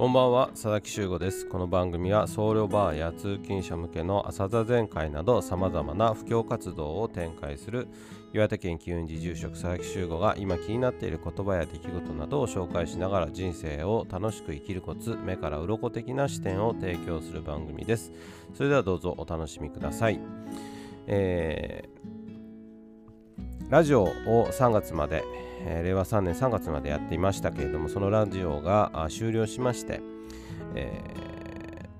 こんばんは佐々木修吾です。この番組は僧侶バーや通勤者向けの朝座禅会などさまざまな布教活動を展開する岩手県機運寺住職佐々木修吾が今気になっている言葉や出来事などを紹介しながら人生を楽しく生きるコツ目から鱗的な視点を提供する番組です。それではどうぞお楽しみください、えー、ラジオを3月までえー、令和3年3月までやっていましたけれどもそのラジオが終了しまして、え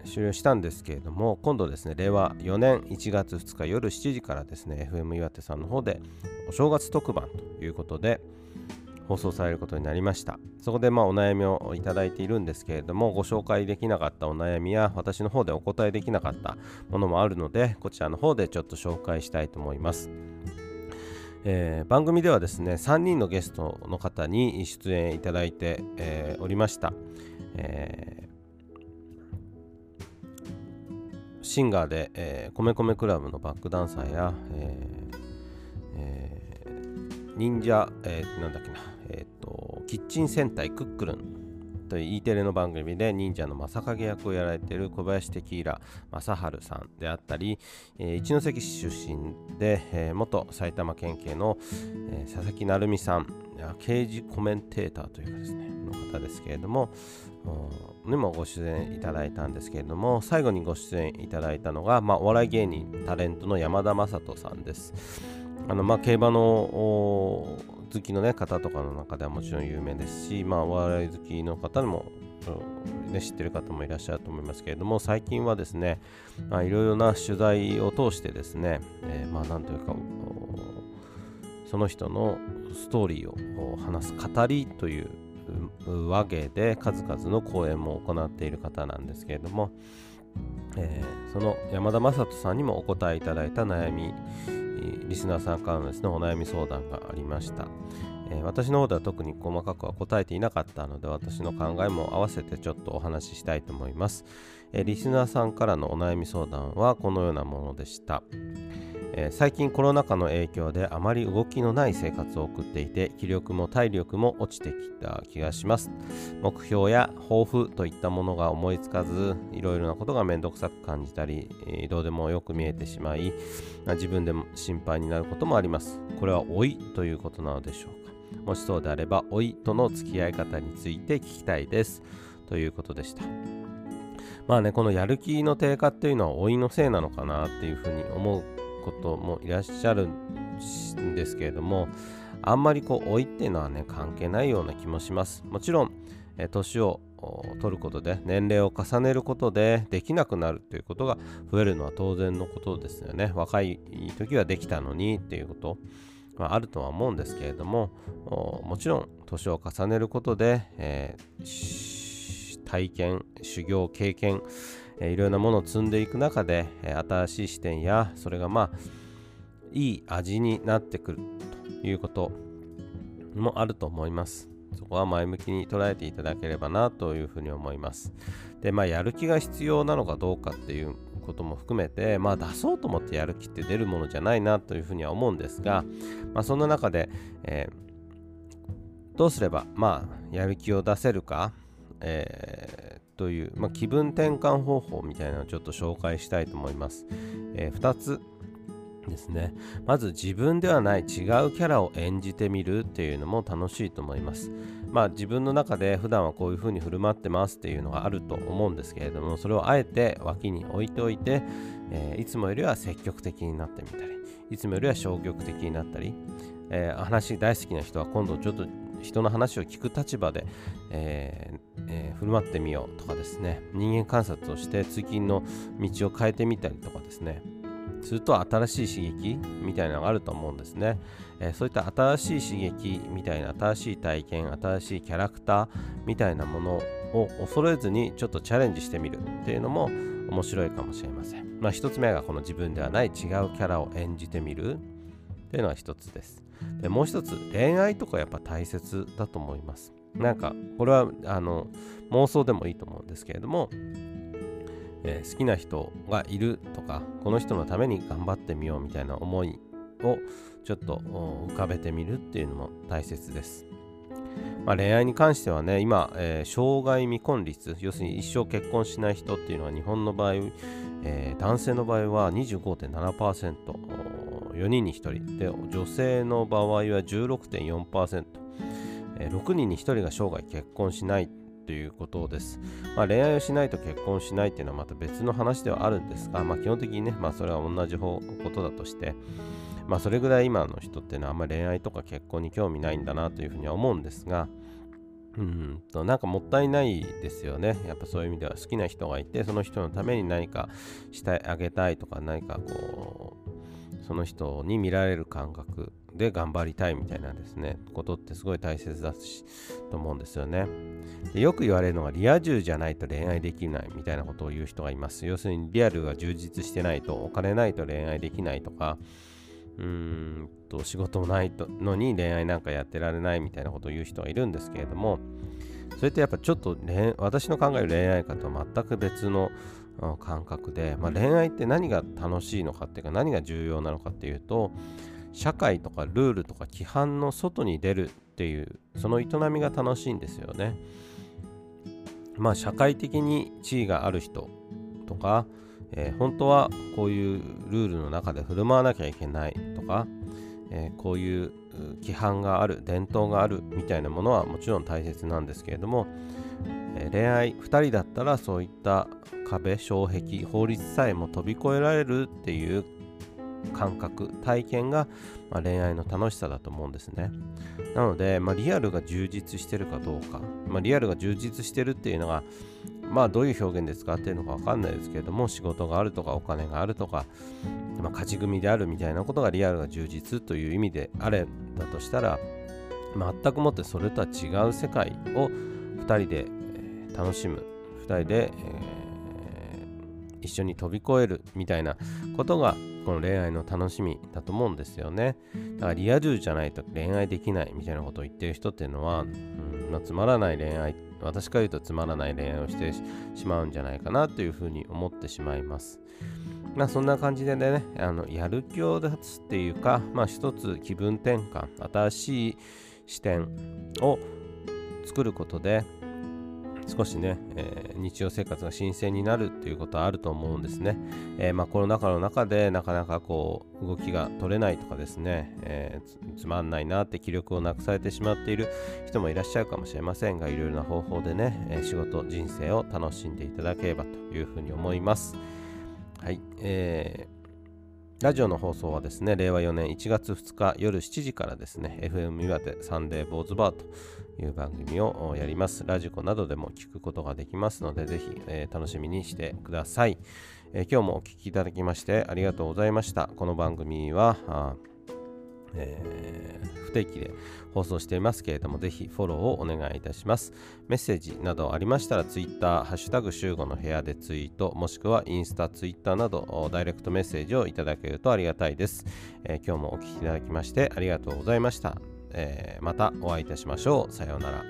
ー、終了したんですけれども今度ですね令和4年1月2日夜7時からですね FM 岩手さんの方でお正月特番ということで放送されることになりました。そこでまあお悩みをいただいているんですけれどもご紹介できなかったお悩みや私の方でお答えできなかったものもあるのでこちらの方でちょっと紹介したいと思います。えー、番組ではですね3人のゲストの方に出演いただいて、えー、おりました、えー、シンガーで、えー、米米クラブのバックダンサーや、えーえー、忍者、えー、なんだっけな、えーと、キッチン戦隊クックルン。という E テレの番組で忍者の正影役をやられている小林テキーラ正治さんであったり、えー、一関市出身で、えー、元埼玉県警の、えー、佐々木成美さん刑事コメンテーターというかですねの方ですけれどもにもご出演いただいたんですけれども最後にご出演いただいたのが、まあ、お笑い芸人タレントの山田雅人さんです。あのまあ競馬の好きの、ね、方とかの中ではもちろん有名ですし、まあ、お笑い好きの方も、ね、知ってる方もいらっしゃると思いますけれども最近はですねいろいろな取材を通してですね、えー、まあなんというかその人のストーリーを話す語りという和芸で数々の講演も行っている方なんですけれども、えー、その山田雅人さんにもお答えいただいた悩みリスナーさんからのですね、お悩み相談がありました。え、私の方では特に細かくは答えていなかったので、私の考えも合わせてちょっとお話ししたいと思います。え、リスナーさんからのお悩み相談はこのようなものでした。えー、最近コロナ禍の影響であまり動きのない生活を送っていて気力も体力も落ちてきた気がします。目標や抱負といったものが思いつかずいろいろなことがめんどくさく感じたり、えー、どうでもよく見えてしまい自分でも心配になることもあります。これは老いということなのでしょうか。もしそうであれば老いとの付き合い方について聞きたいです。ということでした。まあねこのやる気の低下っていうのは老いのせいなのかなっていうふうに思うこともいらっしゃるんですけれどもあんまりこう老いっていうのはね関係ないような気もします。もちろん年を取ることで年齢を重ねることでできなくなるということが増えるのは当然のことですよね。若い時はできたのにっていうことはあるとは思うんですけれどももちろん年を重ねることで、えー、体験修行経験えいろいろなものを積んでいく中で、え新しい視点やそれがまあいい味になってくるということもあると思います。そこは前向きに捉えていただければなというふうに思います。で、まあ、やる気が必要なのかどうかっていうことも含めて、まあ、出そうと思ってやる気って出るものじゃないなというふうには思うんですが、まあ、そんな中で、えー、どうすれば、まあ、やる気を出せるか、えという、まあ、気分転換方法みたいなのをちょっと紹介したいと思います。えー、2つですね。まず自分ではない違うキャラを演じてみるっていうのも楽しいと思います。まあ自分の中で普段はこういう風に振る舞ってますっていうのがあると思うんですけれども、それをあえて脇に置いておいて、えー、いつもよりは積極的になってみたり、いつもよりは消極的になったり、えー、話大好きな人は今度ちょっと人の話を聞く立場で、えーえー、振る舞ってみようとかですね人間観察をして通勤の道を変えてみたりとかですねすると新しい刺激みたいなのがあると思うんですね、えー、そういった新しい刺激みたいな新しい体験新しいキャラクターみたいなものを恐れずにちょっとチャレンジしてみるっていうのも面白いかもしれません。まあ、一つ目がこの自分ではない違うキャラを演じてみるっていうのは一つです。でもう一つ恋愛とかやっぱ大切だと思います。なんかこれはあの妄想でもいいと思うんですけれども、えー、好きな人がいるとかこの人のために頑張ってみようみたいな思いをちょっと浮かべてみるっていうのも大切です。まあ、恋愛に関してはね、今、えー、生涯未婚率、要するに一生結婚しない人っていうのは日本の場合、えー、男性の場合は25.7%、4人に1人で、女性の場合は16.4%、えー、6人に1人が生涯結婚しないということです。まあ、恋愛をしないと結婚しないっていうのはまた別の話ではあるんですが、まあ、基本的にね、まあ、それは同じことだとして、まあ、それぐらい今の人っていうのはあんまり恋愛とか結婚に興味ないんだなというふうには思うんですが、うんとなんかもったいないですよね。やっぱそういう意味では好きな人がいて、その人のために何かしてあげたいとか、何かこう、その人に見られる感覚で頑張りたいみたいなですね、ことってすごい大切だし、と思うんですよねで。よく言われるのがリア充じゃないと恋愛できないみたいなことを言う人がいます。要するにリアルが充実してないと、お金ないと恋愛できないとか、うんと仕事もないのに恋愛なんかやってられないみたいなことを言う人がいるんですけれどもそれってやっぱちょっと私の考える恋愛観とは全く別の感覚で、まあ、恋愛って何が楽しいのかっていうか何が重要なのかっていうと社会とかルールとか規範の外に出るっていうその営みが楽しいんですよね。まあ社会的に地位がある人とかえー、本当はこういうルールの中で振る舞わなきゃいけないとか、えー、こういう規範がある伝統があるみたいなものはもちろん大切なんですけれども、えー、恋愛2人だったらそういった壁障壁法律さえも飛び越えられるっていう感覚体験が、まあ、恋愛の楽しさだと思うんですね。なので、まあ、リアルが充実してるかどうか、まあ、リアルが充実してるっていうのがまあどういう表現で使っているのか分かんないですけれども仕事があるとかお金があるとか、まあ、勝ち組であるみたいなことがリアルが充実という意味であれだとしたら全くもってそれとは違う世界を2人で楽しむ2人で、えー、一緒に飛び越えるみたいなことがこの恋愛の楽しみだと思うんですよねだからリア充じゃないと恋愛できないみたいなことを言ってる人っていうのは、うんまあ、つまらない恋愛私から言うとつまらない恋愛をしてしまうんじゃないかなというふうに思ってしまいます。まあそんな感じでね、あのやる気を出すっていうか、まあ一つ気分転換、新しい視点を作ることで、少しね、えー、日常生活が新鮮になるっていうことはあると思うんですね。えー、まあ、コロナ禍の中でなかなかこう動きが取れないとかですね、えー、つまんないなって気力をなくされてしまっている人もいらっしゃるかもしれませんがいろいろな方法でね、え仕事人生を楽しんでいただければというふうに思います。はい、えーラジオの放送はですね、令和4年1月2日夜7時からですね、FM 岩手サンデー坊主バーという番組をやります。ラジコなどでも聞くことができますので、ぜひ、えー、楽しみにしてください、えー、今日もお聴きいただきましてありがとうございました。この番組は、えー、不定期で放送していますけれども、ぜひフォローをお願いいたします。メッセージなどありましたら、Twitter、ハッシュタグ集合の部屋でツイート、もしくはインスタ、ツイッターなど、ダイレクトメッセージをいただけるとありがたいです。えー、今日もお聴きいただきましてありがとうございました。えー、またお会いいたしましょう。さようなら。